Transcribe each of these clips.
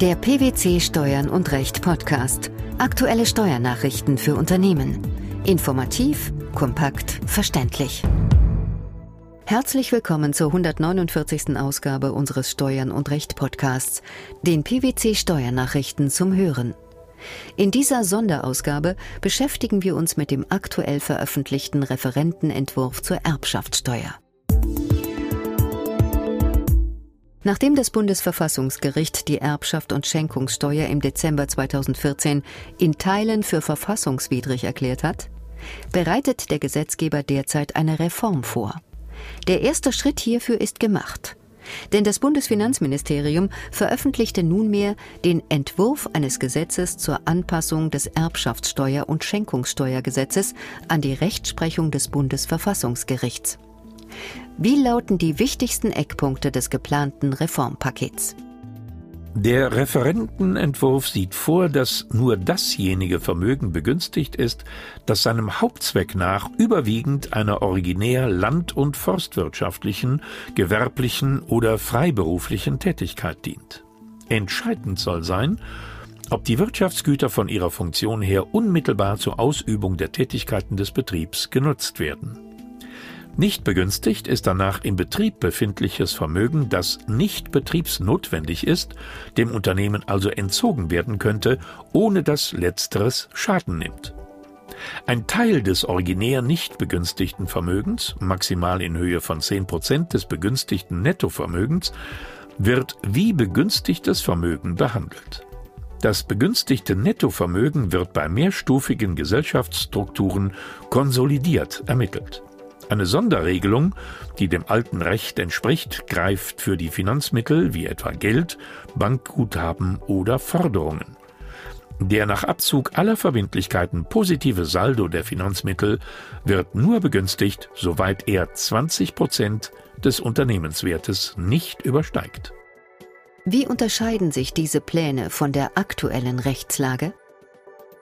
Der PwC Steuern und Recht Podcast. Aktuelle Steuernachrichten für Unternehmen. Informativ, kompakt, verständlich. Herzlich willkommen zur 149. Ausgabe unseres Steuern und Recht Podcasts, den PwC Steuernachrichten zum Hören. In dieser Sonderausgabe beschäftigen wir uns mit dem aktuell veröffentlichten Referentenentwurf zur Erbschaftssteuer. Nachdem das Bundesverfassungsgericht die Erbschaft und Schenkungssteuer im Dezember 2014 in Teilen für verfassungswidrig erklärt hat, bereitet der Gesetzgeber derzeit eine Reform vor. Der erste Schritt hierfür ist gemacht. Denn das Bundesfinanzministerium veröffentlichte nunmehr den Entwurf eines Gesetzes zur Anpassung des Erbschaftssteuer- und Schenkungssteuergesetzes an die Rechtsprechung des Bundesverfassungsgerichts. Wie lauten die wichtigsten Eckpunkte des geplanten Reformpakets? Der Referentenentwurf sieht vor, dass nur dasjenige Vermögen begünstigt ist, das seinem Hauptzweck nach überwiegend einer originär land- und forstwirtschaftlichen, gewerblichen oder freiberuflichen Tätigkeit dient. Entscheidend soll sein, ob die Wirtschaftsgüter von ihrer Funktion her unmittelbar zur Ausübung der Tätigkeiten des Betriebs genutzt werden. Nicht begünstigt ist danach im Betrieb befindliches Vermögen, das nicht betriebsnotwendig ist, dem Unternehmen also entzogen werden könnte, ohne dass letzteres Schaden nimmt. Ein Teil des originär nicht begünstigten Vermögens, maximal in Höhe von 10 Prozent des begünstigten Nettovermögens, wird wie begünstigtes Vermögen behandelt. Das begünstigte Nettovermögen wird bei mehrstufigen Gesellschaftsstrukturen konsolidiert ermittelt. Eine Sonderregelung, die dem alten Recht entspricht, greift für die Finanzmittel wie etwa Geld, Bankguthaben oder Forderungen. Der nach Abzug aller Verbindlichkeiten positive Saldo der Finanzmittel wird nur begünstigt, soweit er 20 Prozent des Unternehmenswertes nicht übersteigt. Wie unterscheiden sich diese Pläne von der aktuellen Rechtslage?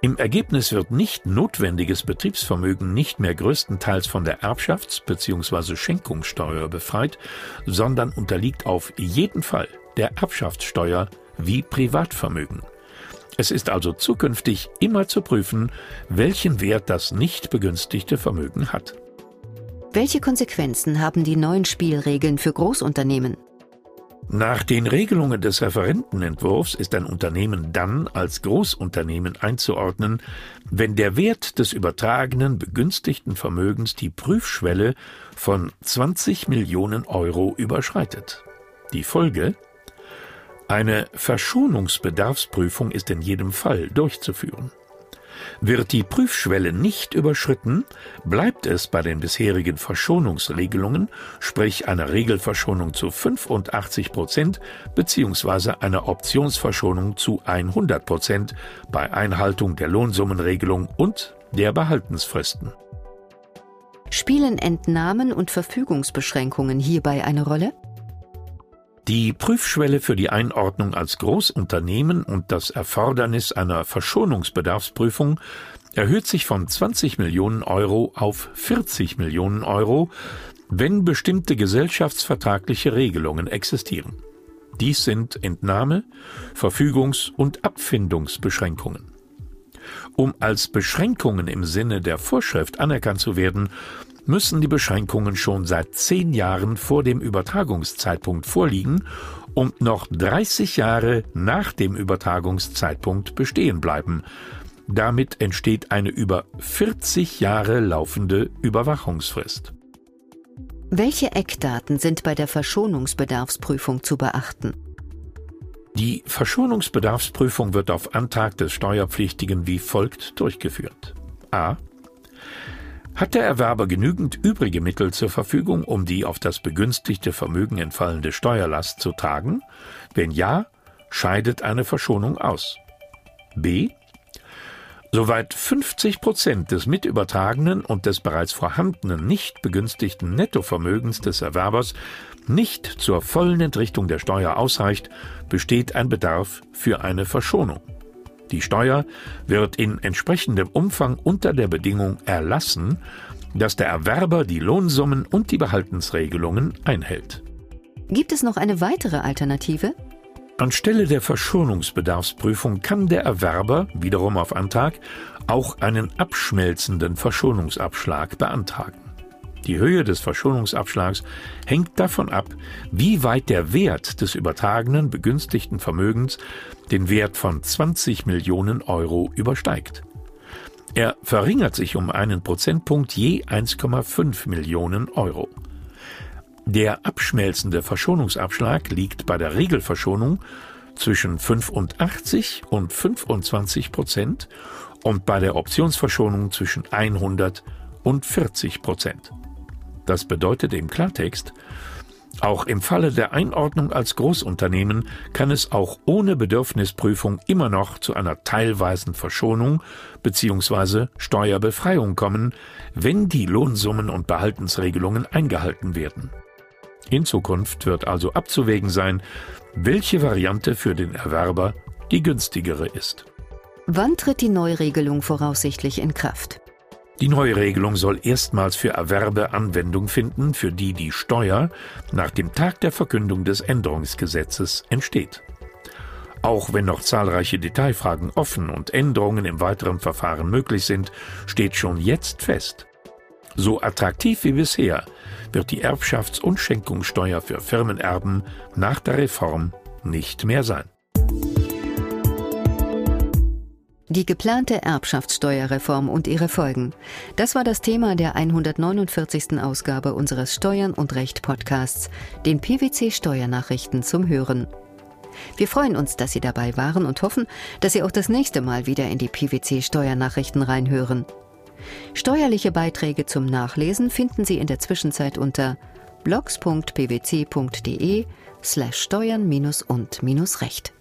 Im Ergebnis wird nicht notwendiges Betriebsvermögen nicht mehr größtenteils von der Erbschafts- bzw. Schenkungssteuer befreit, sondern unterliegt auf jeden Fall der Erbschaftssteuer wie Privatvermögen. Es ist also zukünftig immer zu prüfen, welchen Wert das nicht begünstigte Vermögen hat. Welche Konsequenzen haben die neuen Spielregeln für Großunternehmen? Nach den Regelungen des Referentenentwurfs ist ein Unternehmen dann als Großunternehmen einzuordnen, wenn der Wert des übertragenen begünstigten Vermögens die Prüfschwelle von 20 Millionen Euro überschreitet. Die Folge? Eine Verschonungsbedarfsprüfung ist in jedem Fall durchzuführen. Wird die Prüfschwelle nicht überschritten, bleibt es bei den bisherigen Verschonungsregelungen, sprich einer Regelverschonung zu 85 Prozent bzw. einer Optionsverschonung zu 100 Prozent bei Einhaltung der Lohnsummenregelung und der Behaltensfristen. Spielen Entnahmen und Verfügungsbeschränkungen hierbei eine Rolle? Die Prüfschwelle für die Einordnung als Großunternehmen und das Erfordernis einer Verschonungsbedarfsprüfung erhöht sich von 20 Millionen Euro auf 40 Millionen Euro, wenn bestimmte gesellschaftsvertragliche Regelungen existieren. Dies sind Entnahme, Verfügungs- und Abfindungsbeschränkungen. Um als Beschränkungen im Sinne der Vorschrift anerkannt zu werden, müssen die Beschränkungen schon seit zehn Jahren vor dem Übertragungszeitpunkt vorliegen und noch 30 Jahre nach dem Übertragungszeitpunkt bestehen bleiben. Damit entsteht eine über 40 Jahre laufende Überwachungsfrist. Welche Eckdaten sind bei der Verschonungsbedarfsprüfung zu beachten? Die Verschonungsbedarfsprüfung wird auf Antrag des Steuerpflichtigen wie folgt durchgeführt. A. Hat der Erwerber genügend übrige Mittel zur Verfügung, um die auf das begünstigte Vermögen entfallende Steuerlast zu tragen? Wenn ja, scheidet eine Verschonung aus. B. Soweit 50 Prozent des mitübertragenen und des bereits vorhandenen nicht begünstigten Nettovermögens des Erwerbers nicht zur vollen Entrichtung der Steuer ausreicht, besteht ein Bedarf für eine Verschonung. Die Steuer wird in entsprechendem Umfang unter der Bedingung erlassen, dass der Erwerber die Lohnsummen und die Behaltensregelungen einhält. Gibt es noch eine weitere Alternative? Anstelle der Verschonungsbedarfsprüfung kann der Erwerber, wiederum auf Antrag, auch einen abschmelzenden Verschonungsabschlag beantragen. Die Höhe des Verschonungsabschlags hängt davon ab, wie weit der Wert des übertragenen begünstigten Vermögens den Wert von 20 Millionen Euro übersteigt. Er verringert sich um einen Prozentpunkt je 1,5 Millionen Euro. Der abschmelzende Verschonungsabschlag liegt bei der Regelverschonung zwischen 85 und 25 Prozent und bei der Optionsverschonung zwischen 100 und 40 Prozent. Das bedeutet im Klartext, auch im Falle der Einordnung als Großunternehmen kann es auch ohne Bedürfnisprüfung immer noch zu einer teilweisen Verschonung bzw. Steuerbefreiung kommen, wenn die Lohnsummen und Behaltensregelungen eingehalten werden. In Zukunft wird also abzuwägen sein, welche Variante für den Erwerber die günstigere ist. Wann tritt die Neuregelung voraussichtlich in Kraft? Die neue Regelung soll erstmals für Erwerbe Anwendung finden, für die die Steuer nach dem Tag der Verkündung des Änderungsgesetzes entsteht. Auch wenn noch zahlreiche Detailfragen offen und Änderungen im weiteren Verfahren möglich sind, steht schon jetzt fest. So attraktiv wie bisher wird die Erbschafts- und Schenkungssteuer für Firmenerben nach der Reform nicht mehr sein. Die geplante Erbschaftssteuerreform und ihre Folgen. Das war das Thema der 149. Ausgabe unseres Steuern und Recht Podcasts, den PwC Steuernachrichten zum Hören. Wir freuen uns, dass Sie dabei waren und hoffen, dass Sie auch das nächste Mal wieder in die PwC Steuernachrichten reinhören. Steuerliche Beiträge zum Nachlesen finden Sie in der Zwischenzeit unter blogs.pwc.de slash steuern und recht.